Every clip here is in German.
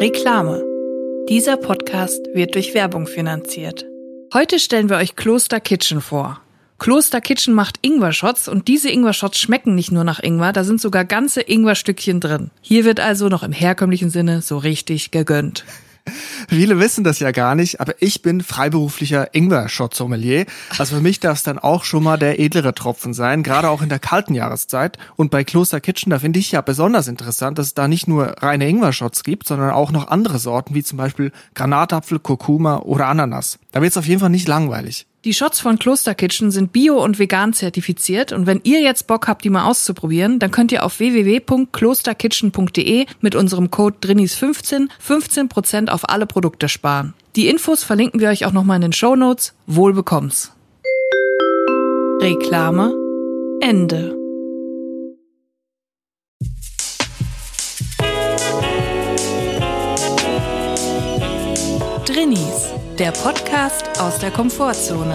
Reklame. Dieser Podcast wird durch Werbung finanziert. Heute stellen wir euch Kloster Kitchen vor. Kloster Kitchen macht Ingwer-Shots und diese Ingwer-Shots schmecken nicht nur nach Ingwer, da sind sogar ganze Ingwer-Stückchen drin. Hier wird also noch im herkömmlichen Sinne so richtig gegönnt. Viele wissen das ja gar nicht, aber ich bin freiberuflicher Ingwer-Shot-Sommelier. Also für mich darf es dann auch schon mal der edlere Tropfen sein, gerade auch in der kalten Jahreszeit. Und bei Kloster Kitchen, da finde ich ja besonders interessant, dass es da nicht nur reine Ingwer-Shots gibt, sondern auch noch andere Sorten, wie zum Beispiel Granatapfel, Kurkuma oder Ananas. Da wird es auf jeden Fall nicht langweilig. Die Shots von Kloster Kitchen sind bio und vegan zertifiziert und wenn ihr jetzt Bock habt, die mal auszuprobieren, dann könnt ihr auf www.klosterkitchen.de mit unserem Code DRINIS15 15% auf alle Produkte sparen. Die Infos verlinken wir euch auch nochmal in den Show Notes. Wohl bekomm's. Reklame Ende. Der Podcast aus der Komfortzone.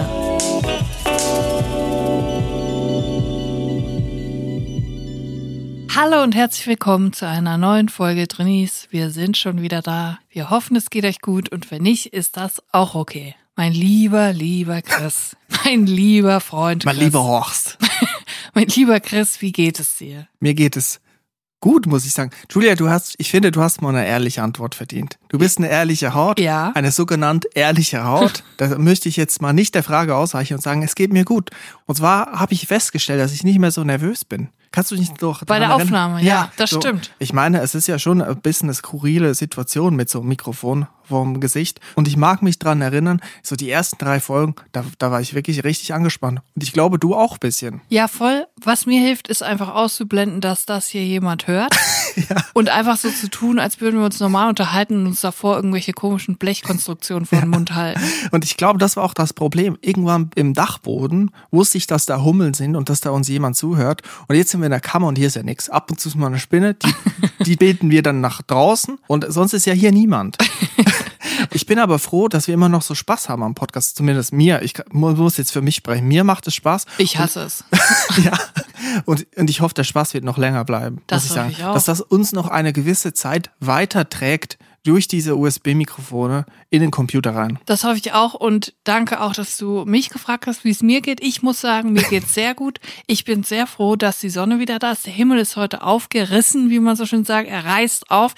Hallo und herzlich willkommen zu einer neuen Folge Drinnies. Wir sind schon wieder da. Wir hoffen, es geht euch gut und wenn nicht, ist das auch okay. Mein lieber, lieber Chris, mein lieber Freund Chris. Mein lieber Horst. mein lieber Chris, wie geht es dir? Mir geht es gut, muss ich sagen. Julia, du hast, ich finde, du hast mal eine ehrliche Antwort verdient. Du bist eine ehrliche Haut. Ja. Eine sogenannte ehrliche Haut. da möchte ich jetzt mal nicht der Frage ausweichen und sagen, es geht mir gut. Und zwar habe ich festgestellt, dass ich nicht mehr so nervös bin. Kannst du dich doch Bei der daran Aufnahme, erinnern? ja, das so. stimmt. Ich meine, es ist ja schon ein bisschen eine skurrile Situation mit so einem Mikrofon vorm Gesicht. Und ich mag mich dran erinnern, so die ersten drei Folgen, da, da war ich wirklich richtig angespannt. Und ich glaube, du auch ein bisschen. Ja, voll. Was mir hilft, ist einfach auszublenden, dass das hier jemand hört. Und einfach so zu tun, als würden wir uns normal unterhalten und uns davor irgendwelche komischen Blechkonstruktionen vor den Mund halten. Und ich glaube, das war auch das Problem. Irgendwann im Dachboden wusste ich, dass da Hummeln sind und dass da uns jemand zuhört. Und jetzt sind wir in der Kammer und hier ist ja nichts. Ab und zu ist mal eine Spinne, die, die beten wir dann nach draußen und sonst ist ja hier niemand. Ich bin aber froh, dass wir immer noch so Spaß haben am Podcast, zumindest mir. Ich muss jetzt für mich sprechen. Mir macht es Spaß. Ich hasse es. ja. Und, und ich hoffe, der Spaß wird noch länger bleiben. Das muss ich hoffe sagen. ich auch. Dass das uns noch eine gewisse Zeit weiterträgt durch diese USB-Mikrofone in den Computer rein. Das hoffe ich auch und danke auch, dass du mich gefragt hast, wie es mir geht. Ich muss sagen, mir geht's sehr gut. Ich bin sehr froh, dass die Sonne wieder da ist. Der Himmel ist heute aufgerissen, wie man so schön sagt. Er reißt auf.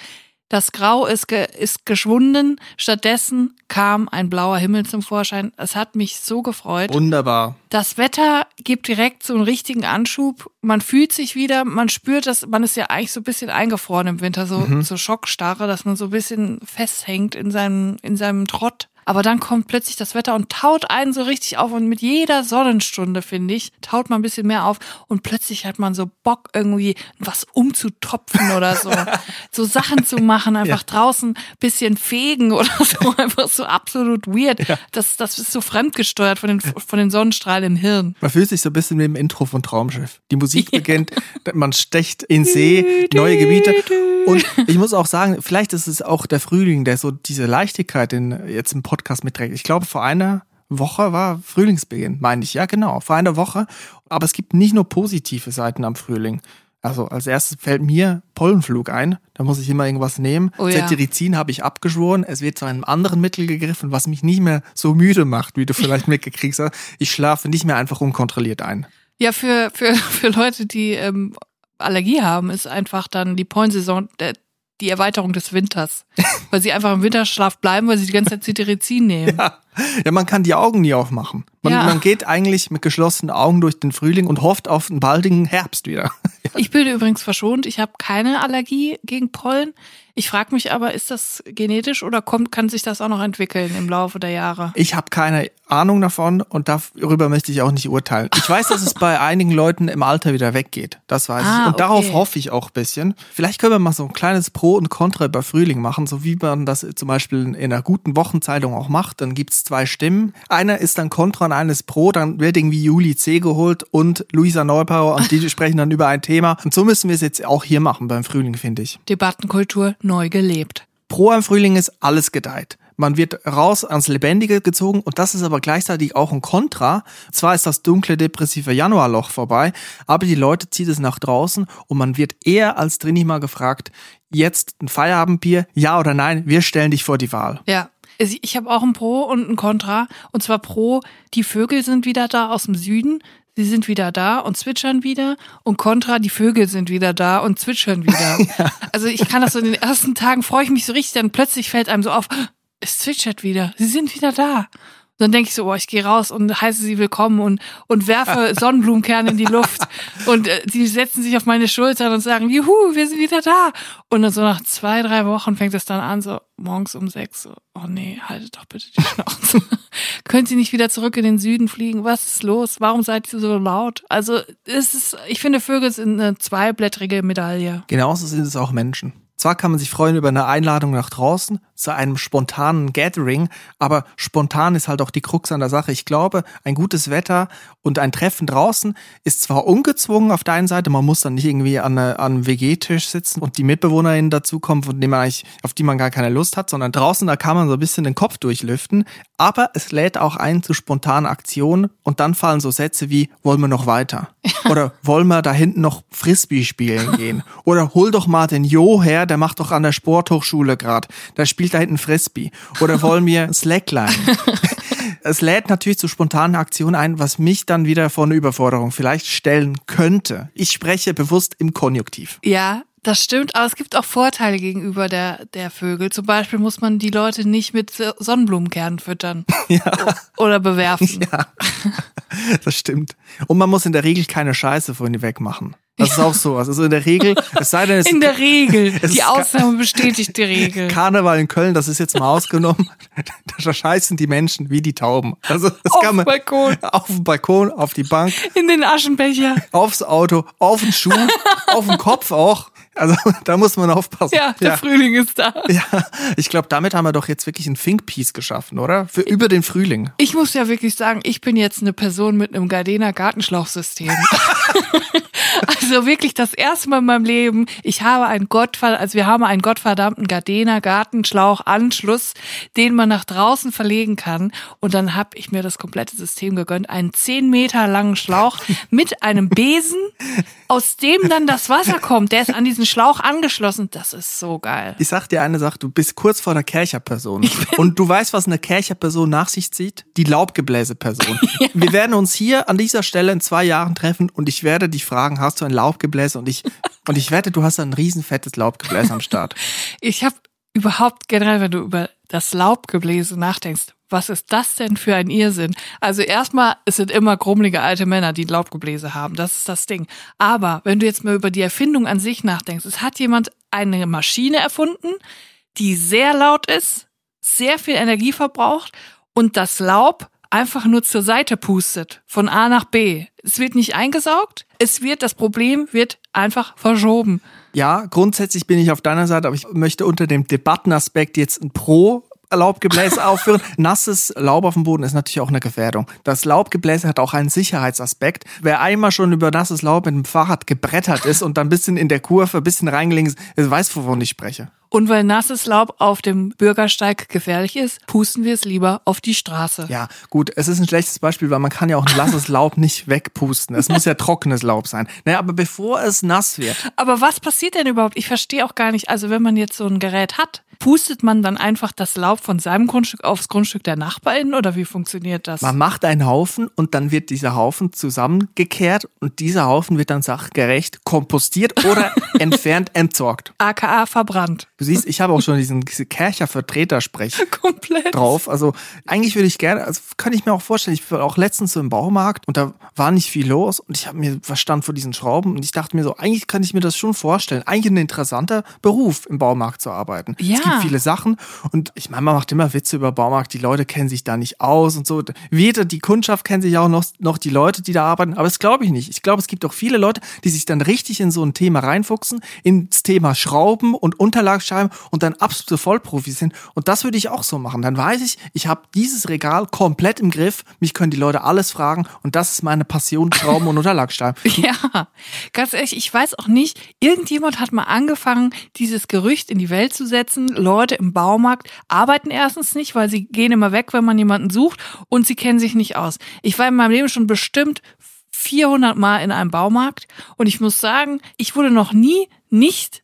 Das Grau ist, ge ist geschwunden. Stattdessen kam ein blauer Himmel zum Vorschein. Es hat mich so gefreut. Wunderbar. Das Wetter gibt direkt so einen richtigen Anschub. Man fühlt sich wieder, man spürt, dass man ist ja eigentlich so ein bisschen eingefroren im Winter, so, so Schockstarre, dass man so ein bisschen festhängt in seinem, in seinem Trott. Aber dann kommt plötzlich das Wetter und taut einen so richtig auf und mit jeder Sonnenstunde, finde ich, taut man ein bisschen mehr auf und plötzlich hat man so Bock irgendwie was umzutopfen oder so. so Sachen zu machen, einfach draußen bisschen fegen oder so, einfach so absolut weird. Das, das ist so fremdgesteuert von den, von den Sonnenstrahlen im Hirn. Man fühlt sich so ein bisschen wie im Intro von Traumschiff. Die Musik beginnt, man stecht in See, neue Gebiete. Und ich muss auch sagen, vielleicht ist es auch der Frühling, der so diese Leichtigkeit in, jetzt im Podcast mitträgt. Ich glaube, vor einer Woche war Frühlingsbeginn, meine ich. Ja, genau, vor einer Woche. Aber es gibt nicht nur positive Seiten am Frühling. Also als erstes fällt mir Pollenflug ein. Da muss ich immer irgendwas nehmen. Oh ja. Cetirizin habe ich abgeschworen. Es wird zu einem anderen Mittel gegriffen, was mich nicht mehr so müde macht, wie du vielleicht mitgekriegt hast. Ich schlafe nicht mehr einfach unkontrolliert ein. Ja, für, für, für Leute, die ähm, Allergie haben, ist einfach dann die Pollensaison der, die Erweiterung des Winters. weil sie einfach im Winterschlaf bleiben, weil sie die ganze Zeit Cetirizin nehmen. Ja. ja, man kann die Augen nie aufmachen. Man, Ja. man geht eigentlich mit geschlossenen Augen durch den Frühling und hofft auf einen baldigen Herbst wieder. Ich bin übrigens verschont. Ich habe keine Allergie gegen Pollen. Ich frage mich aber, ist das genetisch oder kommt, kann sich das auch noch entwickeln im Laufe der Jahre? Ich habe keine Ahnung davon und darüber möchte ich auch nicht urteilen. Ich weiß, dass es bei einigen Leuten im Alter wieder weggeht. Das weiß Ah, ich. Und darauf okay. hoffe ich auch ein bisschen. Vielleicht können wir mal so ein kleines Pro und Contra über Frühling machen, so wie man das zum Beispiel in einer guten Wochenzeitung auch macht. Dann gibt's zwei Stimmen. Einer ist dann Contra und einer ist Pro. Dann wird irgendwie Juli C. geholt und Luisa Neubauer und die sprechen dann über ein Thema. Und so müssen wir es jetzt auch hier machen beim Frühling, finde ich. Debattenkultur neu gelebt. Pro am Frühling ist alles gedeiht. Man wird raus ans Lebendige gezogen und das ist aber gleichzeitig auch ein Kontra. Zwar ist das dunkle, depressive Januarloch vorbei, aber die Leute ziehen es nach draußen und man wird eher als drin mal gefragt, jetzt ein Feierabendbier, ja oder nein, wir stellen dich vor die Wahl. Ja. Ich habe auch ein Pro und ein Contra. Und zwar Pro, die Vögel sind wieder da aus dem Süden. Sie sind wieder da und zwitschern wieder. Und Contra, die Vögel sind wieder da und zwitschern wieder. ja. Also ich kann das so in den ersten Tagen, freue ich mich so richtig, dann plötzlich fällt einem so auf, es zwitschert wieder. Sie sind wieder da dann denke ich so, oh, ich gehe raus und heiße sie willkommen und, und werfe Sonnenblumenkerne in die Luft. Und äh, sie setzen sich auf meine Schultern und sagen, juhu, wir sind wieder da. Und dann so nach zwei, drei Wochen fängt es dann an, so morgens um sechs, so, oh nee, haltet doch bitte die Schnauze. Könnt ihr nicht wieder zurück in den Süden fliegen? Was ist los? Warum seid ihr so laut? Also, es ist, ich finde, Vögel sind eine zweiblättrige Medaille. Genauso sind es auch Menschen. Zwar kann man sich freuen über eine Einladung nach draußen zu einem spontanen Gathering, aber spontan ist halt auch die Krux an der Sache. Ich glaube, ein gutes Wetter und ein Treffen draußen ist zwar ungezwungen auf der einen Seite, man muss dann nicht irgendwie an, eine, an einem WG-Tisch sitzen und die MitbewohnerInnen dazukommen, von denen man eigentlich, auf die man gar keine Lust hat, sondern draußen, da kann man so ein bisschen den Kopf durchlüften. Aber es lädt auch ein zu spontanen Aktionen und dann fallen so Sätze wie, wollen wir noch weiter? Oder wollen wir da hinten noch Frisbee spielen gehen? Oder hol doch mal den Jo her, der macht doch an der Sporthochschule gerade. Der spielt da hinten Frisbee. Oder wollen wir Slackline? es lädt natürlich zu spontanen Aktionen ein, was mich dann wieder vor eine Überforderung vielleicht stellen könnte. Ich spreche bewusst im Konjunktiv. Ja, das stimmt, aber es gibt auch Vorteile gegenüber der, der Vögel. Zum Beispiel muss man die Leute nicht mit Sonnenblumenkernen füttern ja. oder bewerfen. Ja, das stimmt. Und man muss in der Regel keine Scheiße von ihnen wegmachen. Das ist auch so. Also in der Regel, es sei denn, es In der Regel. Die Ausnahme bestätigt die Regel. Karneval in Köln, das ist jetzt mal ausgenommen. Da scheißen die Menschen wie die Tauben. Also das auf kann man, Balkon. Auf dem Balkon, auf die Bank. In den Aschenbecher. Aufs Auto, auf den Schuh, auf den Kopf auch. Also da muss man aufpassen. Ja, der ja. Frühling ist da. Ja, ich glaube, damit haben wir doch jetzt wirklich ein Think Piece geschaffen, oder? Für über den Frühling. Ich muss ja wirklich sagen, ich bin jetzt eine Person mit einem Gardena Gartenschlauchsystem. also wirklich das erste Mal in meinem Leben, ich habe einen Gottfall, also wir haben einen gottverdammten Gardena Gartenschlauchanschluss, den man nach draußen verlegen kann. Und dann habe ich mir das komplette System gegönnt, einen zehn Meter langen Schlauch mit einem Besen, aus dem dann das Wasser kommt. Der ist an diesen Schlauch angeschlossen. Das ist so geil. Ich sag dir eine Sache, du bist kurz vor der Kercherperson. Und du weißt, was eine Kercherperson nach sich zieht? Die Laubgebläseperson. ja. Wir werden uns hier an dieser Stelle in zwei Jahren treffen und ich werde dich fragen, hast du ein Laubgebläse? Und ich, und ich wette, du hast ein riesenfettes Laubgebläse am Start. Ich habe überhaupt generell, wenn du über das Laubgebläse nachdenkst, was ist das denn für ein Irrsinn? Also erstmal, es sind immer grummelige alte Männer, die Laubgebläse haben. Das ist das Ding. Aber wenn du jetzt mal über die Erfindung an sich nachdenkst, es hat jemand eine Maschine erfunden, die sehr laut ist, sehr viel Energie verbraucht und das Laub einfach nur zur Seite pustet, von A nach B. Es wird nicht eingesaugt, es wird, das Problem wird einfach verschoben. Ja, grundsätzlich bin ich auf deiner Seite, aber ich möchte unter dem Debattenaspekt jetzt ein Pro Laubgebläse aufführen. Nasses Laub auf dem Boden ist natürlich auch eine Gefährdung. Das Laubgebläse hat auch einen Sicherheitsaspekt. Wer einmal schon über nasses Laub mit dem Fahrrad gebrettert ist und dann ein bisschen in der Kurve ein bisschen reingelegen ist, weiß, wovon ich spreche. Und weil nasses Laub auf dem Bürgersteig gefährlich ist, pusten wir es lieber auf die Straße. Ja, gut, es ist ein schlechtes Beispiel, weil man kann ja auch nasses Laub nicht wegpusten. Es muss ja trockenes Laub sein. Naja, aber bevor es nass wird. Aber was passiert denn überhaupt? Ich verstehe auch gar nicht. Also wenn man jetzt so ein Gerät hat, pustet man dann einfach das Laub von seinem Grundstück aufs Grundstück der Nachbarin oder wie funktioniert das? Man macht einen Haufen und dann wird dieser Haufen zusammengekehrt und dieser Haufen wird dann sachgerecht kompostiert oder entfernt entsorgt. AKA verbrannt. Du siehst, ich habe auch schon diesen diese Kercher Vertretersprech Komplett. drauf. Also eigentlich würde ich gerne, also kann ich mir auch vorstellen, ich war auch letztens so im Baumarkt und da war nicht viel los und ich habe mir verstand vor diesen Schrauben und ich dachte mir so, eigentlich kann ich mir das schon vorstellen. Eigentlich ein interessanter Beruf im Baumarkt zu arbeiten. Ja gibt viele Sachen. Und ich meine, man macht immer Witze über Baumarkt, die Leute kennen sich da nicht aus und so. Weder die Kundschaft kennt sich auch noch, noch die Leute, die da arbeiten. Aber das glaube ich nicht. Ich glaube, es gibt auch viele Leute, die sich dann richtig in so ein Thema reinfuchsen, ins Thema Schrauben und Unterlagen Unterlagsscheiben und dann absolute Vollprofis sind. Und das würde ich auch so machen. Dann weiß ich, ich habe dieses Regal komplett im Griff. Mich können die Leute alles fragen und das ist meine Passion, Schrauben und Unterlagsscheiben. Ja, ganz ehrlich, ich weiß auch nicht, irgendjemand hat mal angefangen, dieses Gerücht in die Welt zu setzen. Leute im Baumarkt arbeiten erstens nicht, weil sie gehen immer weg, wenn man jemanden sucht und sie kennen sich nicht aus. Ich war in meinem Leben schon bestimmt 400 Mal in einem Baumarkt und ich muss sagen, ich wurde noch nie nicht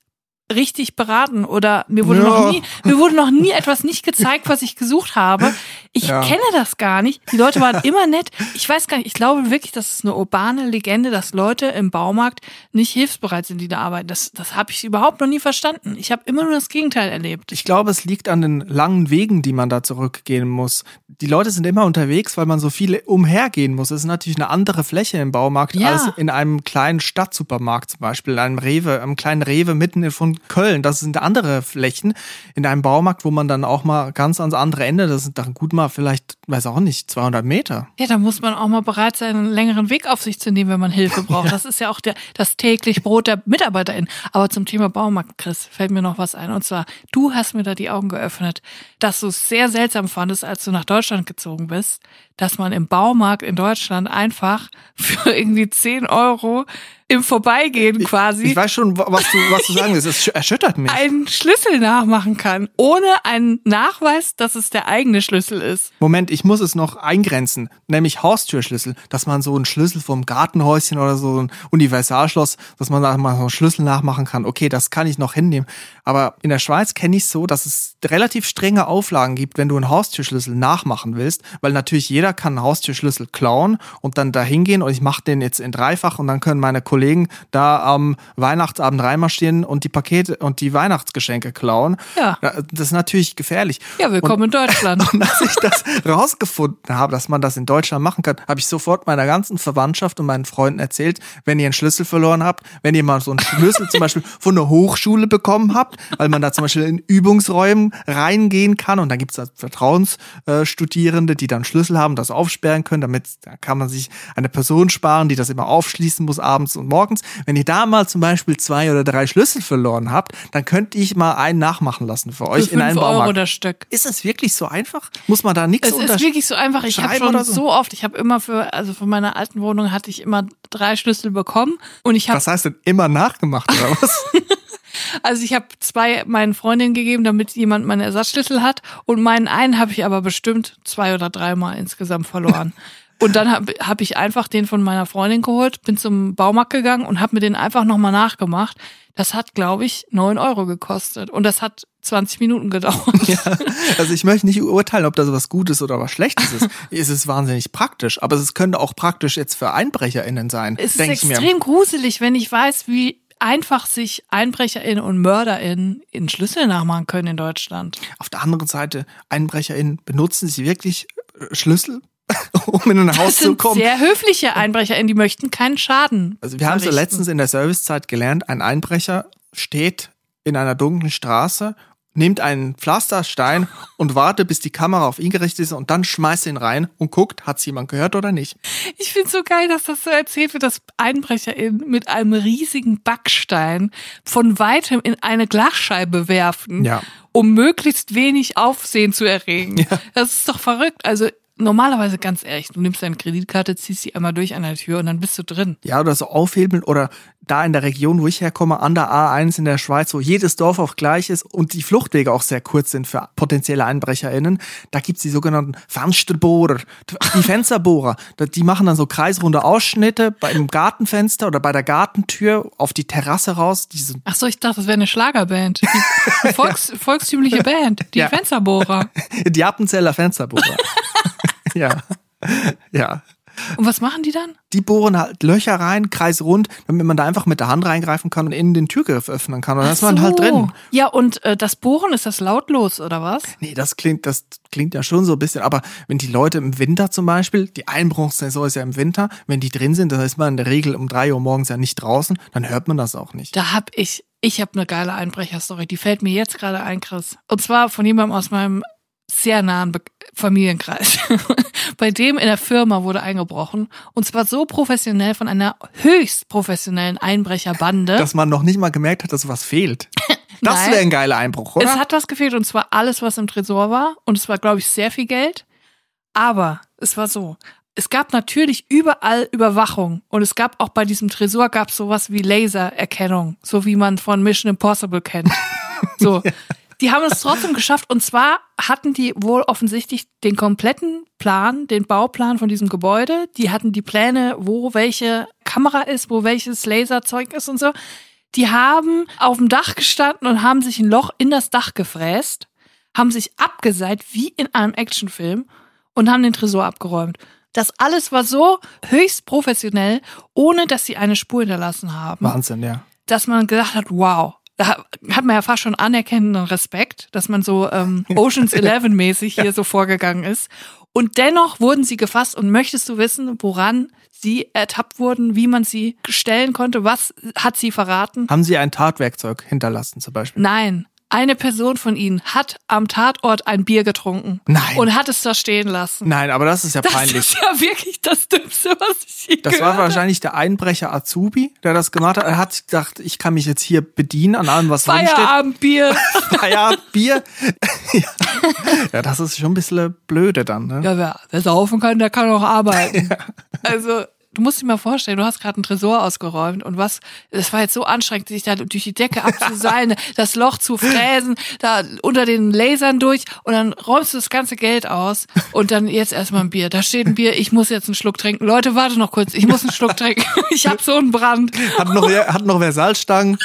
richtig beraten oder mir wurde Ja. noch nie mir wurde noch nie etwas nicht gezeigt, was ich gesucht habe. Ich Ja. kenne das gar nicht. Die Leute waren immer nett. Ich weiß gar nicht, ich glaube wirklich, das ist eine urbane Legende, dass Leute im Baumarkt nicht hilfsbereit sind, die da arbeiten. Das das habe ich überhaupt noch nie verstanden. Ich habe immer nur das Gegenteil erlebt. Ich glaube, es liegt an den langen Wegen, die man da zurückgehen muss. Die Leute sind immer unterwegs, weil man so viele umhergehen muss. Es ist natürlich eine andere Fläche im Baumarkt Ja. als in einem kleinen Stadtsupermarkt zum Beispiel, in einem Rewe, einem kleinen Rewe mitten in- von Köln. Das sind andere Flächen. In einem Baumarkt, wo man dann auch mal ganz ans andere Ende, das sind dann gut mal vielleicht, weiß auch nicht, 200 Meter. Ja, da muss man auch mal bereit sein, einen längeren Weg auf sich zu nehmen, wenn man Hilfe braucht. Das ist ja auch der, das täglich Brot der MitarbeiterInnen. Aber zum Thema Baumarkt, Chris, fällt mir noch was ein. Und zwar, du hast mir da die Augen geöffnet, dass du es sehr seltsam fandest, als du nach Deutschland gezogen bist, dass man im Baumarkt in Deutschland einfach für irgendwie 10 Euro im Vorbeigehen quasi Ich weiß schon, wa- was du, was du sagen willst. Es sch- erschüttert mich. einen Schlüssel nachmachen kann, ohne einen Nachweis, dass es der eigene Schlüssel ist. Moment, ich muss es noch eingrenzen, nämlich Haustürschlüssel, dass man so einen Schlüssel vom Gartenhäuschen oder so ein Universalschloss, dass man da mal so einen Schlüssel nachmachen kann. Okay, das kann ich noch hinnehmen. Aber in der Schweiz kenne ich so, dass es relativ strenge Auflagen gibt, wenn du einen Haustürschlüssel nachmachen willst, weil natürlich jeder kann einen Haustürschlüssel klauen und dann da hingehen und ich mache den jetzt in dreifach und dann können meine Kollegen da am Weihnachtsabend reinmarschieren und die Pakete und die Weihnachtsgeschenke klauen. Ja. Das ist natürlich gefährlich. Ja, willkommen in Deutschland. Und als ich das rausgefunden habe, dass man das in Deutschland machen kann, habe ich sofort meiner ganzen Verwandtschaft und meinen Freunden erzählt, wenn ihr einen Schlüssel verloren habt, wenn ihr mal so einen Schlüssel zum Beispiel von der Hochschule bekommen habt, weil man da zum Beispiel in Übungsräumen reingehen kann und dann gibt es Vertrauensstudierende, die dann Schlüssel haben, das aufsperren können, damit da kann man sich eine Person sparen, die das immer aufschließen muss abends und morgens. Wenn ihr da mal zum Beispiel zwei oder drei Schlüssel verloren habt, dann könnte ich mal einen nachmachen lassen für euch Für in einem 5 Euro Baumarkt. das Stück. Ist es wirklich so einfach? Muss man da nichts Es ist wirklich so einfach. Ich habe schon so? so? oft, ich habe immer für, also von meiner alten Wohnung hatte ich immer drei Schlüssel bekommen und ich habe, Was heißt denn immer nachgemacht oder was? also ich habe zwei meinen Freundinnen gegeben, damit jemand meine Ersatzschlüssel hat und meinen einen habe ich aber bestimmt zwei oder dreimal insgesamt verloren. Und dann habe hab ich einfach den von meiner Freundin geholt, bin zum Baumarkt gegangen und habe mir den einfach nochmal nachgemacht. Das hat, glaube ich, neun Euro gekostet und das hat 20 Minuten gedauert. ja, also ich möchte nicht urteilen, ob das was Gutes oder was Schlechtes ist. es ist wahnsinnig praktisch, aber es könnte auch praktisch jetzt für EinbrecherInnen sein, Es ist denke ich mir. extrem gruselig, wenn ich weiß, wie einfach sich EinbrecherInnen und MörderInnen in Schlüssel nachmachen können in Deutschland. Auf der anderen Seite, EinbrecherInnen, benutzen sie wirklich äh, Schlüssel, um in ein Haus Das zu sind kommen? sehr höfliche EinbrecherInnen, die möchten keinen Schaden. Also wir haben so letztens in der Servicezeit gelernt, ein Einbrecher steht in einer dunklen Straße, nimmt einen Pflasterstein und wartet, bis die Kamera auf ihn gerichtet ist und dann schmeißt ihn rein und guckt, hat's jemand gehört oder nicht. Ich finde so geil, dass das so erzählt wird, dass EinbrecherInnen mit einem riesigen Backstein von weitem in eine Glasscheibe werfen, Ja. um möglichst wenig Aufsehen zu erregen. Ja. Das ist doch verrückt. Also normalerweise ganz ehrlich, du nimmst deine Kreditkarte, ziehst sie einmal durch an der Tür und dann bist du drin. Ja, oder so aufhebeln oder da in der Region, wo ich herkomme, an der A1 in der Schweiz, wo jedes Dorf auch gleich ist und die Fluchtwege auch sehr kurz sind für potenzielle EinbrecherInnen, da gibt's die sogenannten Fensterbohrer, die Fensterbohrer. Die machen dann so kreisrunde Ausschnitte beim Gartenfenster oder bei der Gartentür auf die Terrasse raus. Diese Ach so, ich dachte, das wäre eine Schlagerband. Die Volks, volkstümliche Band, die Ja. Fensterbohrer. Die Appenzeller Fensterbohrer. ja. Ja. Und was machen die dann? Die bohren halt Löcher rein, kreisrund, damit man da einfach mit der Hand reingreifen kann und innen den Türgriff öffnen kann. Und dann ist man Ach halt so. drin. Ja, und äh, das Bohren, ist das lautlos oder was? Nee, das klingt, das klingt ja schon so ein bisschen, aber wenn die Leute im Winter zum Beispiel, die Einbruchssaison ist ja im Winter, wenn die drin sind, dann ist man in der Regel um drei Uhr morgens ja nicht draußen, dann hört man das auch nicht. Da hab ich, ich habe eine geile Einbrecherstory, die fällt mir jetzt gerade ein, Chris. Und zwar von jemandem aus meinem sehr nahen Be Familienkreis. Bei dem in der Firma wurde eingebrochen. Und zwar so professionell von einer höchst professionellen Einbrecherbande. Dass man noch nicht mal gemerkt hat, dass was fehlt. Das wäre ein geiler Einbruch, oder? Es hat was gefehlt und zwar alles, was im Tresor war. Und es war, glaube ich, sehr viel Geld. Aber es war so. Es gab natürlich überall Überwachung. Und es gab auch bei diesem Tresor gab es sowas wie Lasererkennung. So wie man von Mission Impossible kennt. So. Die haben es trotzdem geschafft. Und zwar hatten die wohl offensichtlich den kompletten Plan, den Bauplan von diesem Gebäude. Die hatten die Pläne, wo welche Kamera ist, wo welches Laserzeug ist und so. Die haben auf dem Dach gestanden und haben sich ein Loch in das Dach gefräst, haben sich abgeseilt wie in einem Actionfilm und haben den Tresor abgeräumt. Das alles war so höchst professionell, ohne dass sie eine Spur hinterlassen haben Wahnsinn, ja. dass man gedacht hat, wow, da hat man ja fast schon anerkennenden Respekt, dass man so ähm, Oceans 11 mäßig hier so vorgegangen ist. Und dennoch wurden sie gefasst und möchtest du wissen, woran sie ertappt wurden, wie man sie stellen konnte, was hat sie verraten? Haben Sie ein Tatwerkzeug hinterlassen zum Beispiel? Nein. Eine Person von ihnen hat am Tatort ein Bier getrunken. Nein. Und hat es da stehen lassen. Nein, aber das ist ja Das peinlich. ist ja wirklich das Dümmste, was ich je Das war wahrscheinlich der Einbrecher Azubi, der das gemacht hat. Er hat gedacht, ich kann mich jetzt hier bedienen an allem, was drin steht. Feierabendbier. Feierabend, Bier. ja. ja, das ist schon ein bisschen blöde dann. Ne? Ja, wer, wer saufen kann, der kann auch arbeiten. Also, du musst dir mal vorstellen, du hast gerade einen Tresor ausgeräumt und was, es war jetzt so anstrengend, sich da durch die Decke abzuseilen, das Loch zu fräsen, da unter den Lasern durch und dann räumst du das ganze Geld aus und dann jetzt erstmal ein Bier. Da steht ein Bier, ich muss jetzt einen Schluck trinken. Leute, warte noch kurz, ich muss einen Schluck trinken. Ich hab so einen Brand. Hat noch, wer- hat noch wer Salzstangen,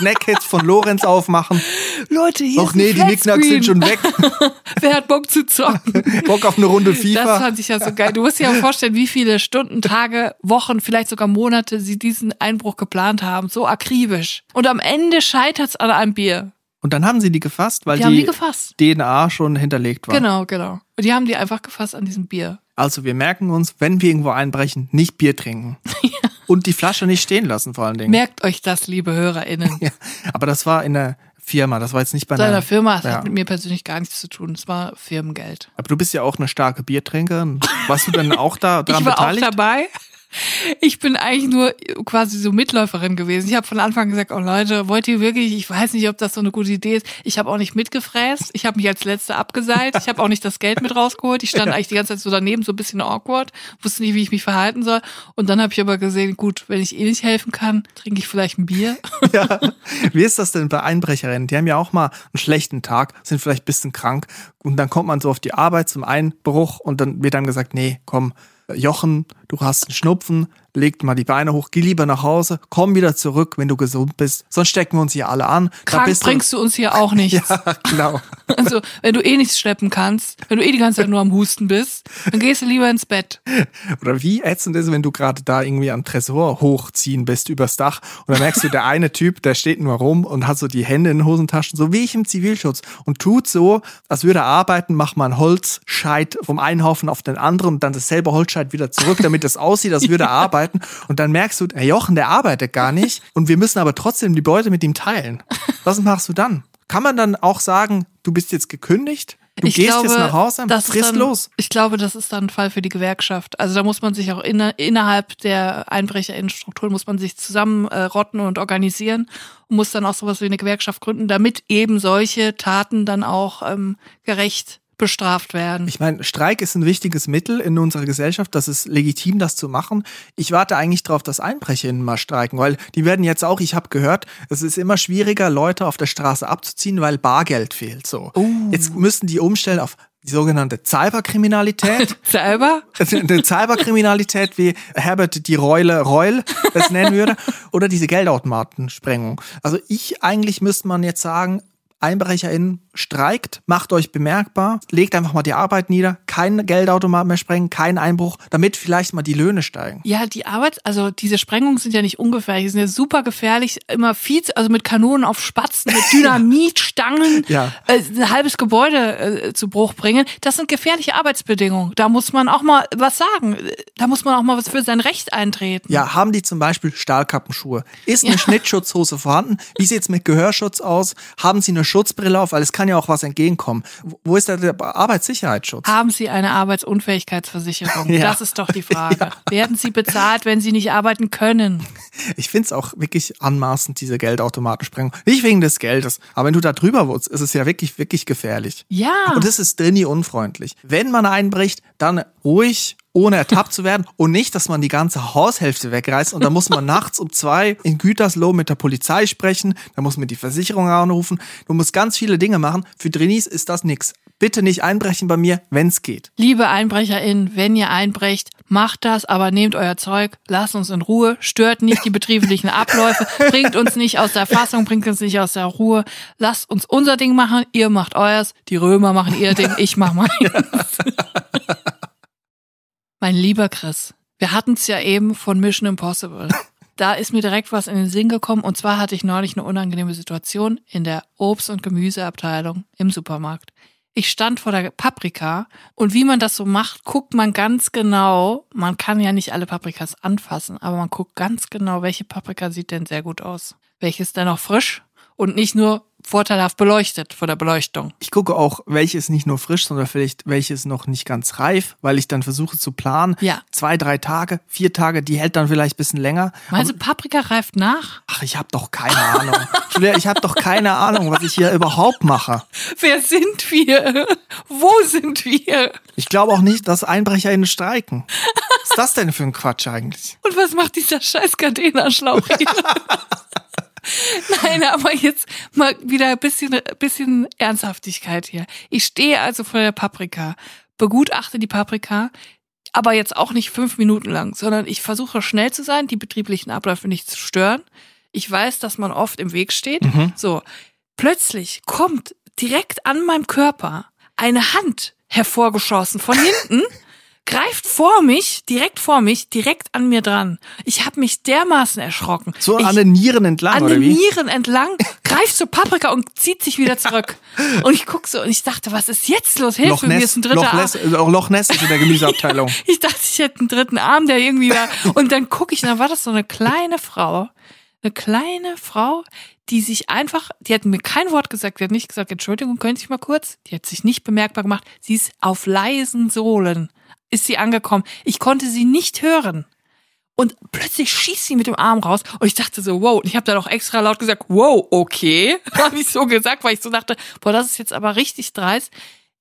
Snackhits von Lorenz aufmachen. Leute, hier Och ist nee, die Nicknacks sind schon weg. Wer hat Bock zu zocken? Bock auf eine Runde Das FIFA. fand ich ja so geil. Du musst dir ja vorstellen, wie viele Stunden, Tage, Wochen, vielleicht sogar Monate sie diesen Einbruch geplant haben. So akribisch. Und am Ende scheitert's an einem Bier. Und dann haben sie die gefasst, weil Die haben die, die gefasst. DNA schon hinterlegt war. Genau, genau. Und die haben die einfach gefasst an diesem Bier. Also wir merken uns, wenn wir irgendwo einbrechen, nicht Bier trinken. Und die Flasche nicht stehen lassen vor allen Dingen. Merkt euch das, liebe HörerInnen. Ja, aber das war in der Firma, das war jetzt nicht bei Seiner einer Firma das Ja. hat mit mir persönlich gar nichts zu tun. Es war Firmengeld. Aber du bist ja auch eine starke Biertrinkerin. Warst du denn auch da dran ich war beteiligt? auch dabei. Ich bin eigentlich nur quasi so Mitläuferin gewesen. Ich habe von Anfang an gesagt, oh Leute, wollt ihr wirklich, ich weiß nicht, ob das so eine gute Idee ist. Ich habe auch nicht mitgefräst. Ich habe mich als Letzte abgeseilt. Ich habe auch nicht das Geld mit rausgeholt. Ich stand eigentlich die ganze Zeit so daneben, so ein bisschen awkward, wusste nicht, wie ich mich verhalten soll. Und dann habe ich aber gesehen, gut, wenn ich eh nicht helfen kann, trinke ich vielleicht ein Bier. Ja. Wie ist das denn bei Einbrecherinnen? Die haben ja auch mal einen schlechten Tag, sind vielleicht ein bisschen krank und dann kommt man so auf die Arbeit zum Einbruch und dann wird einem gesagt, nee, komm, Jochen, du hast einen Schnupfen, leg mal die Beine hoch, geh lieber nach Hause, komm wieder zurück, wenn du gesund bist, sonst stecken wir uns hier alle an. Da Krank bringst du uns hier auch nichts. Ja, genau. Also, wenn du eh nichts schleppen kannst, wenn du eh die ganze Zeit nur am Husten bist, dann gehst du lieber ins Bett. Oder wie ätzend ist, wenn du gerade da irgendwie am Tresor hochziehen bist übers Dach und dann merkst du, der eine Typ, der steht nur rum und hat so die Hände in den Hosentaschen, so wie ich im Zivilschutz und tut so, als würde er arbeiten, macht mal einen Holzscheit vom einen Haufen auf den anderen und dann dasselbe Holzscheit wieder zurück, damit es aussieht, als würde er arbeiten und dann merkst du, der Jochen, der arbeitet gar nicht und wir müssen aber trotzdem die Beute mit ihm teilen. Was machst du dann? Kann man dann auch sagen, du bist jetzt gekündigt? Du ich gehst glaube, jetzt nach Hause, das frisst los. Ich glaube, das ist dann ein Fall für die Gewerkschaft. Also da muss man sich auch inner, innerhalb der Einbrecherinnenstrukturen muss man sich zusammenrotten und organisieren und muss dann auch sowas wie eine Gewerkschaft gründen, damit eben solche Taten dann auch ähm, gerecht bestraft werden. Ich meine, Streik ist ein wichtiges Mittel in unserer Gesellschaft. Das ist legitim, das zu machen. Ich warte eigentlich darauf, dass EinbrecherInnen mal streiken, weil die werden jetzt auch, ich habe gehört, es ist immer schwieriger, Leute auf der Straße abzuziehen, weil Bargeld fehlt. So. Jetzt müssen die umstellen auf die sogenannte Cyberkriminalität. Selber? eine Cyberkriminalität, wie Herbert die Reule Reul das nennen würde, oder diese Geldautomatensprengung. Also ich eigentlich müsste man jetzt sagen, EinbrecherInnen streikt, macht euch bemerkbar, legt einfach mal die Arbeit nieder, kein Geldautomat mehr sprengen, kein Einbruch, damit vielleicht mal die Löhne steigen. Ja, die Arbeit, also diese Sprengungen sind ja nicht ungefährlich, die sind ja super gefährlich, immer viel, also mit Kanonen auf Spatzen, mit Dynamitstangen, Ja. äh, ein halbes Gebäude äh, zu Bruch bringen. Das sind gefährliche Arbeitsbedingungen. Da muss man auch mal was sagen. Da muss man auch mal was für sein Recht eintreten. Ja, haben die zum Beispiel Stahlkappenschuhe? Ist eine Schnittschutzhose vorhanden? Wie sieht's mit Gehörschutz aus? Haben sie eine Schutzbrille auf? Weil es kann ja auch was entgegenkommen. Wo- ist da der Arbeitssicherheitsschutz? Haben Sie eine Arbeitsunfähigkeitsversicherung? Ja. Das ist doch die Frage. Werden Sie bezahlt, wenn Sie nicht arbeiten können? Ich find's auch wirklich anmaßend, diese Geldautomatensprengung. Nicht wegen des Geldes, aber wenn du da drüber wurdest, ist es ja wirklich, wirklich gefährlich. Ja. Und es ist drinni unfreundlich. Wenn man einbricht, dann ruhig, ohne ertappt zu werden und nicht, dass man die ganze Haushälfte wegreißt und dann muss man nachts um zwei in Gütersloh mit der Polizei sprechen, dann muss man die Versicherung anrufen, du musst ganz viele Dinge machen. Für Drinis ist das nix. Bitte nicht einbrechen bei mir, wenn's geht. Liebe EinbrecherInnen, wenn ihr einbrecht, macht das, aber nehmt euer Zeug, lasst uns in Ruhe, stört nicht die betrieblichen Abläufe, bringt uns nicht aus der Fassung, bringt uns nicht aus der Ruhe, lasst uns unser Ding machen, ihr macht euers, die Römer machen ihr Ding, ich mach meins. mein lieber Chris, wir hatten's ja eben von Mission Impossible. Da ist mir direkt was in den Sinn gekommen und zwar hatte ich neulich eine unangenehme Situation in der Obst- und Gemüseabteilung im Supermarkt. Ich stand vor der Paprika und wie man das so macht, guckt man ganz genau, man kann ja nicht alle Paprikas anfassen, aber man guckt ganz genau, welche Paprika sieht denn sehr gut aus. Welche ist denn noch frisch und nicht nur vorteilhaft beleuchtet vor der Beleuchtung. Ich gucke auch, welches nicht nur frisch, sondern vielleicht welches noch nicht ganz reif, weil ich dann versuche zu planen. Ja. Zwei, drei Tage, vier Tage, die hält dann vielleicht ein bisschen länger. Meinst du, Paprika reift nach? Ach, ich habe doch keine Ahnung. Julia, ich habe doch keine Ahnung, was ich hier überhaupt mache. Wer sind wir? Wo sind wir? Ich glaube auch nicht, dass EinbrecherInnen streiken. Was ist das denn für ein Quatsch eigentlich? Und was macht dieser scheiß Gardena-Schlauch hier? Nein, aber jetzt mal wieder ein bisschen, bisschen Ernsthaftigkeit hier. Ich stehe also vor der Paprika, begutachte die Paprika, aber jetzt auch nicht fünf Minuten lang, sondern ich versuche schnell zu sein, die betrieblichen Abläufe nicht zu stören. Ich weiß, dass man oft im Weg steht. So, plötzlich kommt direkt an meinem Körper eine Hand hervorgeschossen von hinten. greift vor mich, direkt vor mich, direkt an mir dran. Ich habe mich dermaßen erschrocken. So ich, an den Nieren entlang, an den? Nieren entlang, greift zur Paprika und zieht sich wieder zurück. Und ich guck so und ich dachte, was ist jetzt los? Hilfe, Loch mir Ness, ist ein dritter Loch, Arm. Ness, äh, auch Loch Ness ist in der Gemüseabteilung. Ich dachte, ich hätte einen dritten Arm, der irgendwie war. Und dann gucke ich, und dann war das so eine kleine Frau. Eine kleine Frau, die sich einfach, die hat mir kein Wort gesagt, die hat nicht gesagt, Entschuldigung, könnte ich mal kurz? Die hat sich nicht bemerkbar gemacht. Sie ist auf leisen Sohlen, ist sie angekommen. Ich konnte sie nicht hören. Und plötzlich schießt sie mit dem Arm raus und ich dachte so, wow. Und ich habe dann auch extra laut gesagt, wow, okay. habe ich so gesagt, weil ich so dachte, boah, das ist jetzt aber richtig dreist.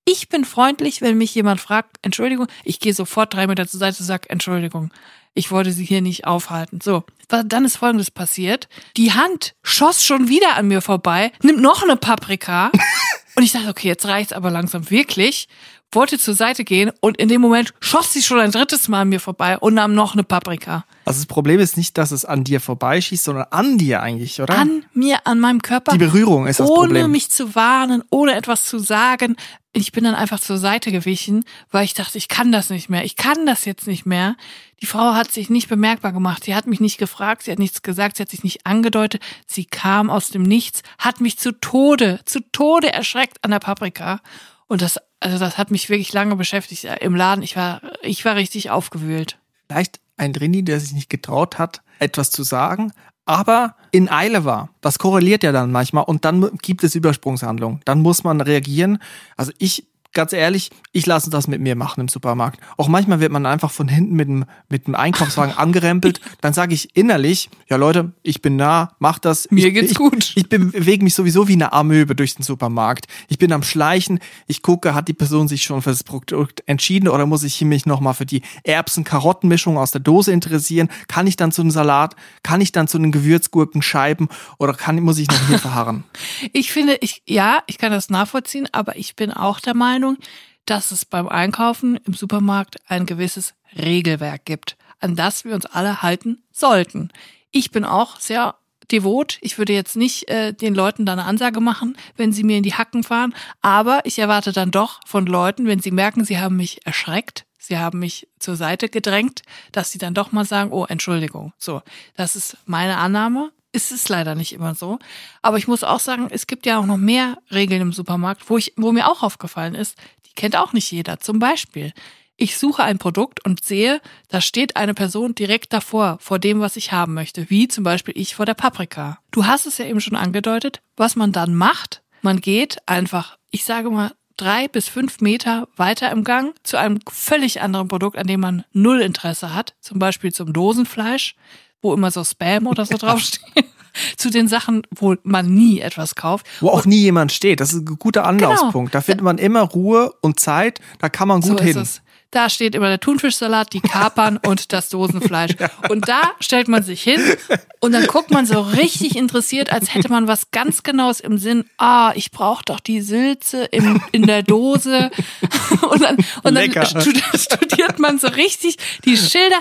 Ich bin freundlich, wenn mich jemand fragt, Entschuldigung, ich gehe sofort drei Meter zur Seite und sage, Entschuldigung, ich wollte sie hier nicht aufhalten. So, dann ist folgendes passiert. Die Hand schoss schon wieder an mir vorbei, nimmt noch eine Paprika und ich dachte, okay, jetzt reicht's aber langsam wirklich. Wollte zur Seite gehen und in dem Moment schoss sie schon ein drittes Mal an mir vorbei und nahm noch eine Paprika. Also das Problem ist nicht, dass es an dir vorbeischießt, sondern an dir eigentlich, oder? An mir, an meinem Körper. Die Berührung ist das ohne Problem. mich zu warnen, ohne etwas zu sagen. Ich bin dann einfach zur Seite gewichen, weil ich dachte, ich kann das nicht mehr. Ich kann das jetzt nicht mehr. Die Frau hat sich nicht bemerkbar gemacht. Sie hat mich nicht gefragt, sie hat nichts gesagt, sie hat sich nicht angedeutet. Sie kam aus dem Nichts, hat mich zu Tode, zu Tode erschreckt an der Paprika. Und das, also das hat mich wirklich lange beschäftigt im Laden. Ich war, ich war richtig aufgewühlt. Vielleicht ein Drini, der sich nicht getraut hat, etwas zu sagen, aber in Eile war. Das korreliert ja dann manchmal und dann gibt es Übersprungshandlungen. Dann muss man reagieren. Also ich, ganz ehrlich, ich lasse das mit mir machen im Supermarkt. Auch manchmal wird man einfach von hinten mit dem, mit dem Einkaufswagen angerempelt. Dann sage ich innerlich, ja Leute, ich bin nah, mach das. Mir ich, geht's ich, gut. Ich bewege mich sowieso wie eine Amöbe durch den Supermarkt. Ich bin am Schleichen. Ich gucke, hat die Person sich schon für das Produkt entschieden oder muss ich mich nochmal für die Erbsen-Karotten-Mischung aus der Dose interessieren? Kann ich dann zu einem Salat? Kann ich dann zu den Gewürzgurkenscheiben? Oder kann, muss ich noch hier verharren? Ich finde, ich, ja, ich kann das nachvollziehen, aber ich bin auch der Meinung, dass es beim Einkaufen im Supermarkt ein gewisses Regelwerk gibt, an das wir uns alle halten sollten. Ich bin auch sehr devot. Ich würde jetzt nicht äh, den Leuten da eine Ansage machen, wenn sie mir in die Hacken fahren, aber ich erwarte dann doch von Leuten, wenn sie merken, sie haben mich erschreckt, sie haben mich zur Seite gedrängt, dass sie dann doch mal sagen, oh, Entschuldigung. So, das ist meine Annahme. Es ist leider nicht immer so. Aber ich muss auch sagen, es gibt ja auch noch mehr Regeln im Supermarkt, wo ich, wo mir auch aufgefallen ist, die kennt auch nicht jeder. Zum Beispiel, ich suche ein Produkt und sehe, da steht eine Person direkt davor, vor dem, was ich haben möchte, wie zum Beispiel ich vor der Paprika. Du hast es ja eben schon angedeutet, was man dann macht, man geht einfach, ich sage mal, drei bis fünf Meter weiter im Gang zu einem völlig anderen Produkt, an dem man null Interesse hat. Zum Beispiel zum Dosenfleisch, wo immer so Spam oder so draufsteht. zu den Sachen, wo man nie etwas kauft. Wo auch nie jemand steht. Das ist ein guter Anlaufspunkt. Da findet man immer Ruhe und Zeit. Da kann man gut so hin. es. Da steht immer der Thunfischsalat, die Kapern und das Dosenfleisch. Und da stellt man sich hin und dann guckt man so richtig interessiert, als hätte man was ganz Genaues im Sinn. Ah, ich brauche doch die Sülze im, in der Dose. Und dann, und dann Lecker. studiert man so richtig die Schilder.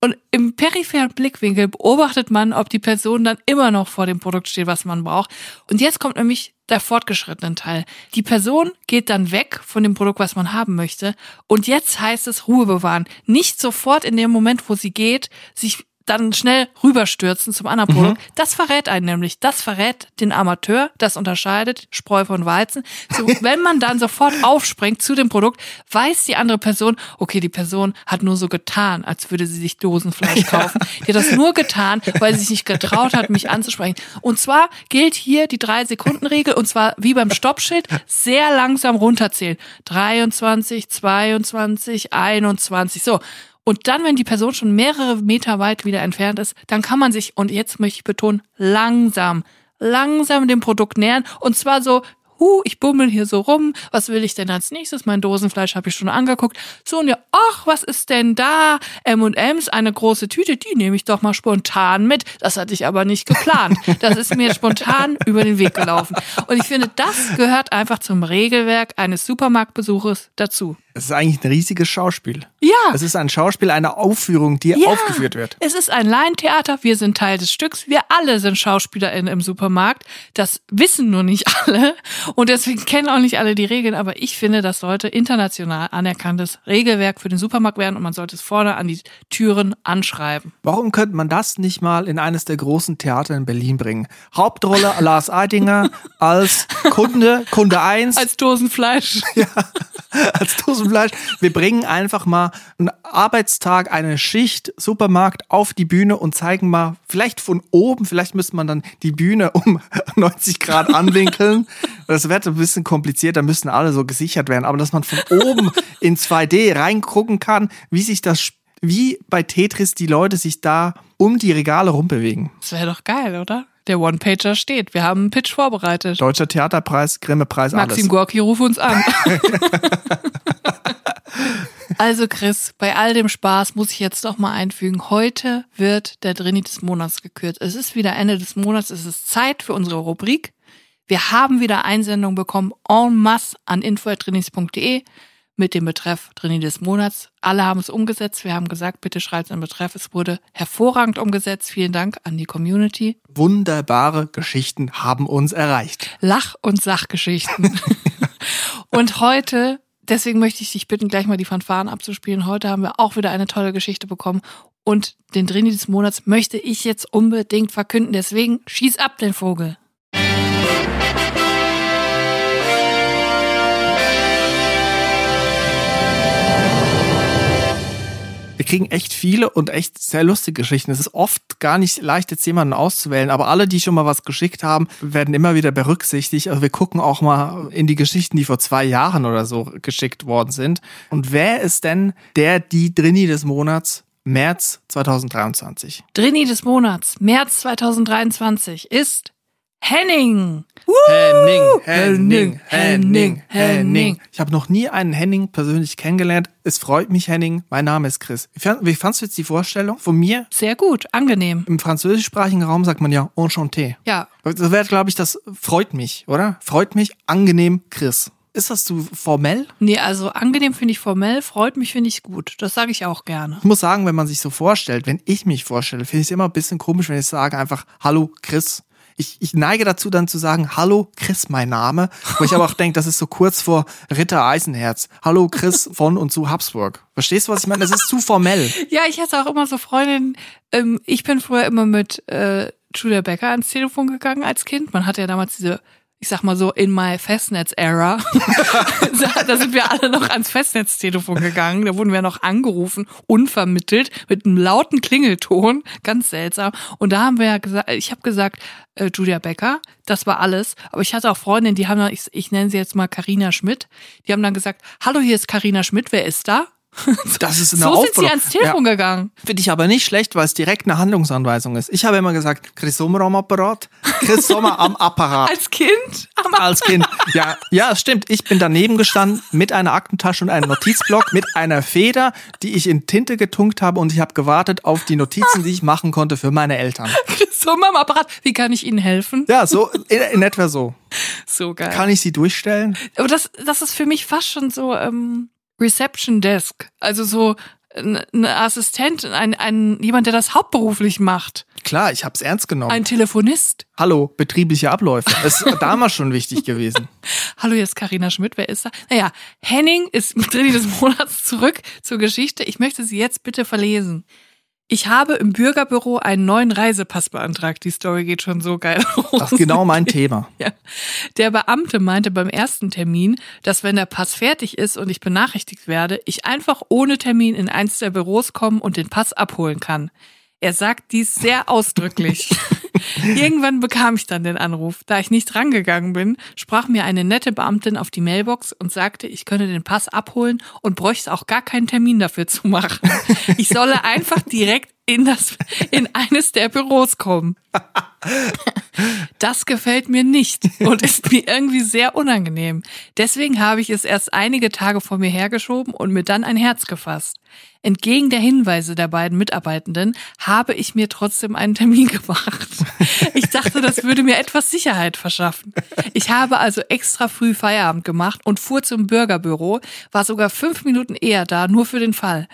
Und im peripheren Blickwinkel beobachtet man, ob die Person dann immer noch vor dem Produkt steht, was man braucht. Und jetzt kommt nämlich der fortgeschrittene Teil. Die Person geht dann weg von dem Produkt, was man haben möchte. Und jetzt heißt es Ruhe bewahren. Nicht sofort in dem Moment, wo sie geht, sich dann schnell rüberstürzen zum anderen Produkt. Das verrät einen nämlich. Das verrät den Amateur. Das unterscheidet Spreu von Weizen. So, wenn man dann sofort aufspringt zu dem Produkt, weiß die andere Person, okay, die Person hat nur so getan, als würde sie sich Dosenfleisch kaufen. Die hat das nur getan, weil sie sich nicht getraut hat, mich anzusprechen. Und zwar gilt hier die Drei-Sekunden-Regel und zwar wie beim Stoppschild sehr langsam runterzählen. 23, 22, 21. So. Und dann, wenn die Person schon mehrere Meter weit wieder entfernt ist, dann kann man sich, und jetzt möchte ich betonen, langsam, langsam dem Produkt nähern. Und zwar so, hu, ich bummel hier so rum. Was will ich denn als nächstes? Mein Dosenfleisch habe ich schon angeguckt. So, und ja, ach, was ist denn da? M&M's, eine große Tüte, die nehme ich doch mal spontan mit. Das hatte ich aber nicht geplant. Das ist mir spontan über den Weg gelaufen. Und ich finde, das gehört einfach zum Regelwerk eines Supermarktbesuches dazu. Es ist eigentlich ein riesiges Schauspiel. Ja. Es ist ein Schauspiel, eine Aufführung, die Ja, aufgeführt wird. Es ist ein Laientheater, wir sind Teil des Stücks, wir alle sind SchauspielerInnen im Supermarkt. Das wissen nur nicht alle und deswegen kennen auch nicht alle die Regeln, aber ich finde, das sollte international anerkanntes Regelwerk für den Supermarkt werden und man sollte es vorne an die Türen anschreiben. Warum könnte man das nicht mal in eines der großen Theater in Berlin bringen? Hauptrolle Lars Eidinger als Kunde, Kunde 1, Als Dosenfleisch. als Dosenfleisch. Wir bringen einfach mal einen Arbeitstag, eine Schicht Supermarkt auf die Bühne und zeigen mal, vielleicht von oben, vielleicht müsste man dann die Bühne um 90 Grad anwinkeln. Das wird ein bisschen kompliziert, da müssen alle so gesichert werden, aber dass man von oben in 2D reingucken kann, wie sich das, wie bei Tetris die Leute sich da um die Regale rumbewegen. Das wäre doch geil, oder? Der One-Pager steht. Wir haben einen Pitch vorbereitet. Deutscher Theaterpreis, Grimme-Preis, alles. Maxim Gorki, ruf uns an. also Chris, bei all dem Spaß muss ich jetzt doch mal einfügen, heute wird der Drini des Monats gekürt. Es ist wieder Ende des Monats, es ist Zeit für unsere Rubrik. Wir haben wieder Einsendungen bekommen en masse an info.drinis.de mit dem Betreff Drini des Monats. Alle haben es umgesetzt. Wir haben gesagt, bitte schreibt einen Betreff. Es wurde hervorragend umgesetzt. Vielen Dank an die Community. Wunderbare Geschichten haben uns erreicht. Lach- und Sachgeschichten. und heute, deswegen möchte ich dich bitten, gleich mal die Fanfaren abzuspielen. Heute haben wir auch wieder eine tolle Geschichte bekommen. Und den Drini des Monats möchte ich jetzt unbedingt verkünden. Deswegen schieß ab den Vogel. Wir kriegen echt viele und echt sehr lustige Geschichten. Es ist oft gar nicht leicht, jetzt jemanden auszuwählen, aber alle, die schon mal was geschickt haben, werden immer wieder berücksichtigt. Also wir gucken auch mal in die Geschichten, die vor zwei Jahren oder so geschickt worden sind. Und wer ist denn der, die Drini des Monats? März 2023. Drini des Monats, März 2023, ist Henning. Henning, Henning, Henning, Henning, Henning. Ich habe noch nie einen Henning persönlich kennengelernt. Es freut mich, Henning. Mein Name ist Chris. Wie fandst du jetzt die Vorstellung von mir? Sehr gut, angenehm. Im französischsprachigen Raum sagt man ja enchanté. Ja, Das wäre, glaube ich, das freut mich, oder? Freut mich, angenehm, Chris. Ist das zu formell? nee, also angenehm finde ich formell, freut mich finde ich gut. Das sage ich auch gerne. Ich muss sagen, wenn man sich so vorstellt, wenn ich mich vorstelle, finde ich es immer ein bisschen komisch, wenn ich sage einfach, hallo Chris. Ich, ich neige dazu dann zu sagen, hallo Chris, mein Name. Wo ich aber auch denke, das ist so kurz vor Ritter Eisenherz. Hallo Chris von und zu Habsburg. Verstehst du, was ich meine? Das ist zu formell. Ja, ich hatte auch immer so Freundinnen. Ähm, ich bin früher immer mit äh, Julia Becker ans Telefon gegangen als Kind. Man hatte ja damals diese ich sag mal so, in my Festnetz-Era, da sind wir alle noch ans Festnetztelefon gegangen. Da wurden wir noch angerufen, unvermittelt, mit einem lauten Klingelton, ganz seltsam. Und da haben wir ja gesagt, ich habe gesagt, äh, Julia Becker, das war alles. Aber ich hatte auch Freundinnen, die haben dann, ich, ich nenne sie jetzt mal Karina Schmidt, die haben dann gesagt, hallo, hier ist Karina Schmidt, wer ist da? Das ist eine so sind sie ans Telefon Ja. gegangen. Finde ich aber nicht schlecht, weil es direkt eine Handlungsanweisung ist. Ich habe immer gesagt, Chris Sommer am Apparat, Chris Sommer am Apparat. Als Kind? Am Als Kind. Ja, ja, stimmt. Ich bin daneben gestanden mit einer Aktentasche und einem Notizblock, mit einer Feder, die ich in Tinte getunkt habe und ich habe gewartet auf die Notizen, die ich machen konnte für meine Eltern. so am Apparat. Wie kann ich Ihnen helfen? Ja, so in, in etwa so. So geil. Kann ich sie durchstellen? Aber das, das ist für mich fast schon so ähm, Reception Desk. Also so ein, ein Assistent, ein, ein jemand, der das hauptberuflich macht. Klar, ich habe es ernst genommen. Ein Telefonist. Hallo, betriebliche Abläufe. Das ist damals schon wichtig gewesen. Hallo, hier ist Karina Schmidt. Wer ist da? Naja, Henning ist mit Drilli des Monats zurück zur Geschichte. Ich möchte sie jetzt bitte verlesen. Ich habe im Bürgerbüro einen neuen Reisepass beantragt. Die Story geht schon so geil los. Das ist genau mein Thema. Ja. Der Beamte meinte beim ersten Termin, dass wenn der Pass fertig ist und ich benachrichtigt werde, ich einfach ohne Termin in eins der Büros kommen und den Pass abholen kann. Er sagt dies sehr ausdrücklich. Irgendwann bekam ich dann den Anruf. Da ich nicht rangegangen bin, sprach mir eine nette Beamtin auf die Mailbox und sagte, ich könne den Pass abholen und bräuchte auch gar keinen Termin dafür zu machen. Ich solle einfach direkt in das, in eines der Büros kommen. Das gefällt mir nicht und ist mir irgendwie sehr unangenehm. Deswegen habe ich es erst einige Tage vor mir hergeschoben und mir dann ein Herz gefasst. Entgegen der Hinweise der beiden Mitarbeitenden habe ich mir trotzdem einen Termin gemacht. Ich dachte, das würde mir etwas Sicherheit verschaffen. Ich habe also extra früh Feierabend gemacht und fuhr zum Bürgerbüro, war sogar fünf Minuten eher da, nur für den Fall.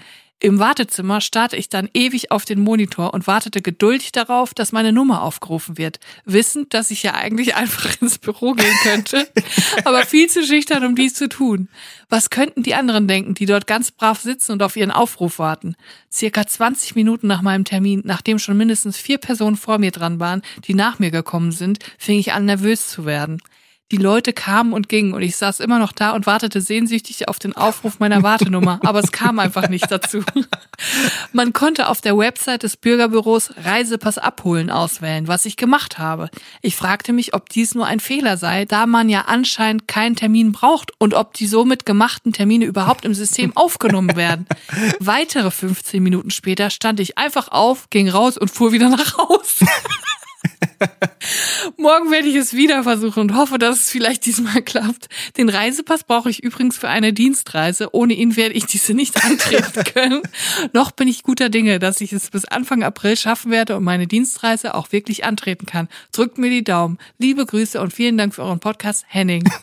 Im Wartezimmer starrte ich dann ewig auf den Monitor und wartete geduldig darauf, dass meine Nummer aufgerufen wird, wissend, dass ich ja eigentlich einfach ins Büro gehen könnte, aber viel zu schüchtern, um dies zu tun. Was könnten die anderen denken, die dort ganz brav sitzen und auf ihren Aufruf warten? Circa 20 Minuten nach meinem Termin, nachdem schon mindestens vier Personen vor mir dran waren, die nach mir gekommen sind, fing ich an, nervös zu werden. Die Leute kamen und gingen und ich saß immer noch da und wartete sehnsüchtig auf den Aufruf meiner Wartenummer, aber es kam einfach nicht dazu. Man konnte auf der Website des Bürgerbüros Reisepass abholen auswählen, was ich gemacht habe. Ich fragte mich, ob dies nur ein Fehler sei, da man ja anscheinend keinen Termin braucht und ob die somit gemachten Termine überhaupt im System aufgenommen werden. Weitere 15 Minuten später stand ich einfach auf, ging raus und fuhr wieder nach Hause. Morgen werde ich es wieder versuchen und hoffe, dass es vielleicht diesmal klappt. Den Reisepass brauche ich übrigens für eine Dienstreise. Ohne ihn werde ich diese nicht antreten können. Noch bin ich guter Dinge, dass ich es bis Anfang April schaffen werde und meine Dienstreise auch wirklich antreten kann. Drückt mir die Daumen. Liebe Grüße und vielen Dank für euren Podcast, Henning.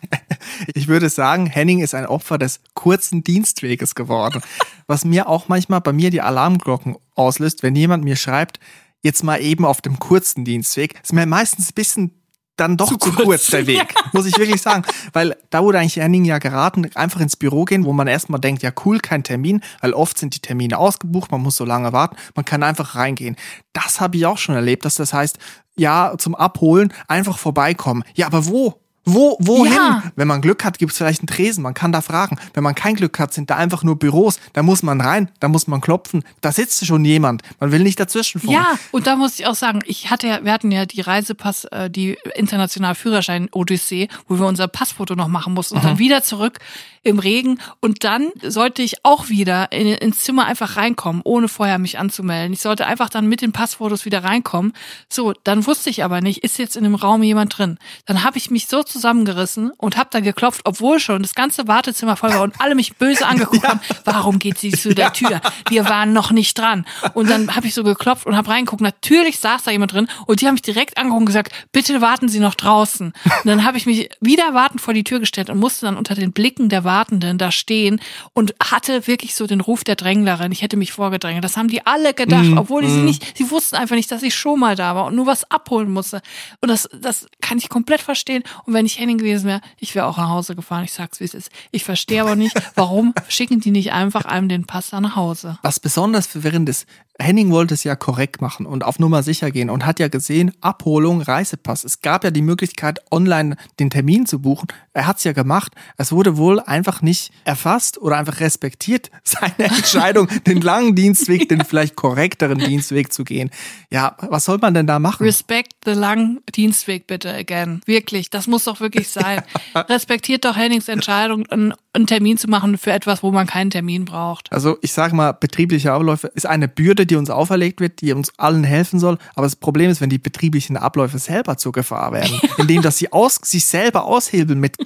Ich würde sagen, Henning ist ein Opfer des kurzen Dienstweges geworden. Was mir auch manchmal bei mir die Alarmglocken auslöst, wenn jemand mir schreibt, jetzt mal eben auf dem kurzen Dienstweg, ist mir meistens ein bisschen dann doch Zu zu, kurz. kurz der Weg, muss ich wirklich sagen. Weil da wurde eigentlich Henning ja geraten, einfach ins Büro gehen, wo man erstmal denkt, ja cool, kein Termin, weil oft sind die Termine ausgebucht, man muss so lange warten, man kann einfach reingehen. Das habe ich auch schon erlebt, dass das heißt, ja, zum Abholen einfach vorbeikommen. Ja, aber wo? Wo, wohin? Ja. Wenn man Glück hat, gibt es vielleicht einen Tresen, man kann da fragen. Wenn man kein Glück hat, sind da einfach nur Büros, da muss man rein, da muss man klopfen, da sitzt schon jemand, man will nicht dazwischen funken. Ja, und da muss ich auch sagen, ich hatte ja, wir hatten ja die Reisepass, äh, die internationale Führerschein Odyssee, wo wir unser Passfoto noch machen mussten und dann wieder zurück im Regen und dann sollte ich auch wieder in, ins Zimmer einfach reinkommen, ohne vorher mich anzumelden. Ich sollte einfach dann mit den Passfotos wieder reinkommen. So, dann wusste ich aber nicht, ist jetzt in dem Raum jemand drin. Dann habe ich mich so zusammengerissen und habe da geklopft, obwohl schon das ganze Wartezimmer voll war und alle mich böse angeguckt haben. Warum geht sie zu der Tür? Wir waren noch nicht dran. Und dann habe ich so geklopft und habe reingeguckt. Natürlich saß da jemand drin und die haben mich direkt angeguckt und gesagt, bitte warten Sie noch draußen. Und dann habe ich mich wieder wartend vor die Tür gestellt und musste dann unter den Blicken der Wartenden da stehen und hatte wirklich so den Ruf der Dränglerin. Ich hätte mich vorgedrängelt. Das haben die alle gedacht, obwohl sie nicht, sie wussten einfach nicht, dass ich schon mal da war und nur was abholen musste. Und das, das kann ich komplett verstehen. Und wenn wenn ich Henning gewesen wäre, ich wäre auch nach Hause gefahren. Ich sag's, wie es ist. Ich verstehe aber nicht, warum schicken die nicht einfach einem den Pass da nach Hause? Was besonders verwirrend ist, Henning wollte es ja korrekt machen und auf Nummer sicher gehen und hat ja gesehen, Abholung, Reisepass. Es gab ja die Möglichkeit, online den Termin zu buchen. Er hat es ja gemacht. Es wurde wohl einfach nicht erfasst oder einfach respektiert, seine Entscheidung, den langen Dienstweg, den vielleicht korrekteren Dienstweg zu gehen. Ja, was soll man denn da machen? Respect the langen Dienstweg bitte again. Wirklich, das muss doch wirklich sein. Respektiert doch Hennings Entscheidung, einen, einen Termin zu machen für etwas, wo man keinen Termin braucht. Also ich sage mal, betriebliche Abläufe ist eine Bürde, die uns auferlegt wird, die uns allen helfen soll. Aber das Problem ist, wenn die betrieblichen Abläufe selber zur Gefahr werden, indem dass sie aus, sich selber aushebeln mit,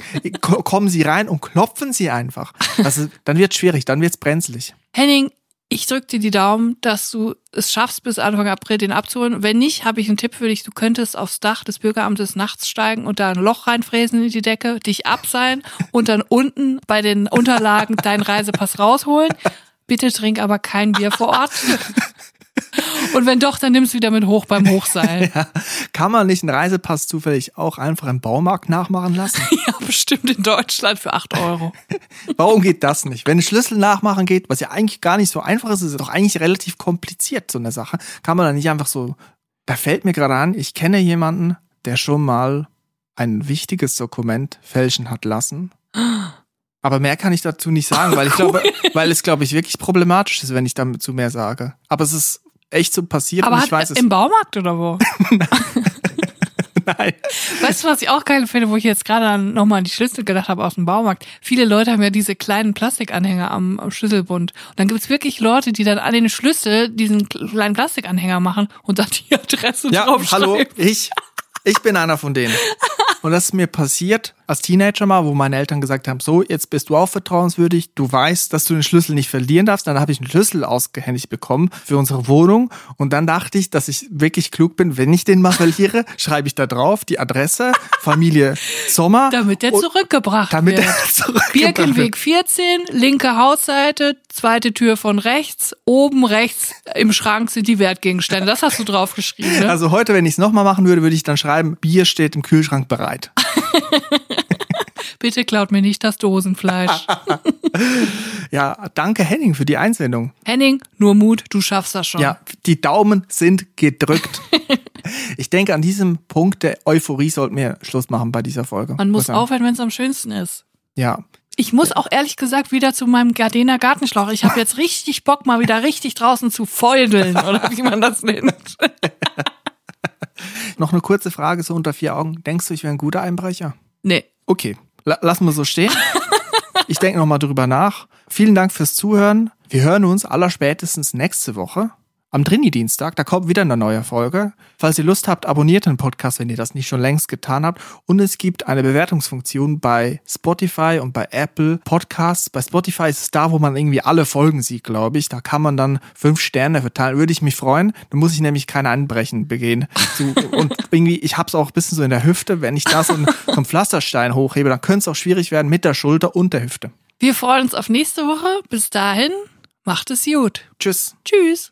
kommen sie rein und klopfen sie einfach. Also, dann wird es schwierig, dann wird es brenzlig. Henning, ich drücke dir die Daumen, dass du es schaffst, bis Anfang April den abzuholen. Wenn nicht, habe ich einen Tipp für dich. Du könntest aufs Dach des Bürgeramtes nachts steigen und da ein Loch reinfräsen in die Decke, dich abseilen und dann unten bei den Unterlagen deinen Reisepass rausholen. Bitte trink aber kein Bier vor Ort. Und wenn doch, dann nimm's wieder mit hoch beim Hochseil. Ja. Kann man nicht einen Reisepass zufällig auch einfach im Baumarkt nachmachen lassen? ja, bestimmt in Deutschland für 8 Euro. Warum geht das nicht? Wenn ein Schlüssel nachmachen geht, was ja eigentlich gar nicht so einfach ist, ist doch eigentlich relativ kompliziert, so eine Sache. Kann man da nicht einfach so. Da fällt mir gerade an, ich kenne jemanden, der schon mal ein wichtiges Dokument fälschen hat lassen. Aber mehr kann ich dazu nicht sagen, weil ich glaube, weil es, glaube ich, wirklich problematisch ist, wenn ich dazu mehr sage. Aber es ist echt so passiert Aber und hat ich weiß es. im Baumarkt oder wo? Nein. Weißt du, was ich auch geil finde, wo ich jetzt gerade nochmal an die Schlüssel gedacht habe aus dem Baumarkt? Viele Leute haben ja diese kleinen Plastikanhänger am, am Schlüsselbund. Und dann gibt's wirklich Leute, die dann an den Schlüssel diesen kleinen Plastikanhänger machen und dann die Adresse Ja, draufschreiben. hallo, ich. Ich bin einer von denen. Und das ist mir passiert als Teenager mal, wo meine Eltern gesagt haben, so, jetzt bist du auch vertrauenswürdig, du weißt, dass du den Schlüssel nicht verlieren darfst. Dann habe ich einen Schlüssel ausgehändigt bekommen für unsere Wohnung. Und dann dachte ich, dass ich wirklich klug bin, wenn ich den mal verliere, schreibe ich da drauf die Adresse, Familie Sommer. Damit der zurückgebracht damit wird. er zurückgebracht Birkenweg 14, linke Hausseite, zweite Tür von rechts, oben rechts im Schrank sind die Wertgegenstände. Das hast du draufgeschrieben, ne? Also heute, wenn ich es nochmal machen würde, würde ich dann schreiben, Bier steht im Kühlschrank bereit. Bitte klaut mir nicht das Dosenfleisch. Ja, danke Henning für die Einsendung. Henning, nur Mut, du schaffst das schon. Ja, die Daumen sind gedrückt. ich denke, an diesem Punkt der Euphorie sollten wir Schluss machen bei dieser Folge. Man muss aufhören, wenn es am schönsten ist. Ja. Ich muss auch ehrlich gesagt wieder zu meinem Gardena Gartenschlauch. Ich habe jetzt richtig Bock, mal wieder richtig draußen zu feudeln, oder wie man das nennt. Noch eine kurze Frage so unter vier Augen. Denkst du, ich wäre ein guter Einbrecher? Nee. Okay, la lassen wir so stehen. Ich denke nochmal drüber nach. Vielen Dank fürs Zuhören. Wir hören uns allerspätestens nächste Woche. Am Trini-Dienstag, da kommt wieder eine neue Folge. Falls ihr Lust habt, abonniert den Podcast, wenn ihr das nicht schon längst getan habt. Und es gibt eine Bewertungsfunktion bei Spotify und bei Apple Podcasts. Bei Spotify ist es da, wo man irgendwie alle Folgen sieht, glaube ich. Da kann man dann fünf Sterne verteilen. Würde ich mich freuen. Dann muss ich nämlich kein Einbrechen begehen. Und irgendwie, ich hab's auch ein bisschen so in der Hüfte. Wenn ich da so einen, so einen Pflasterstein hochhebe, dann könnte es auch schwierig werden mit der Schulter und der Hüfte. Wir freuen uns auf nächste Woche. Bis dahin, macht es gut. Tschüss. Tschüss.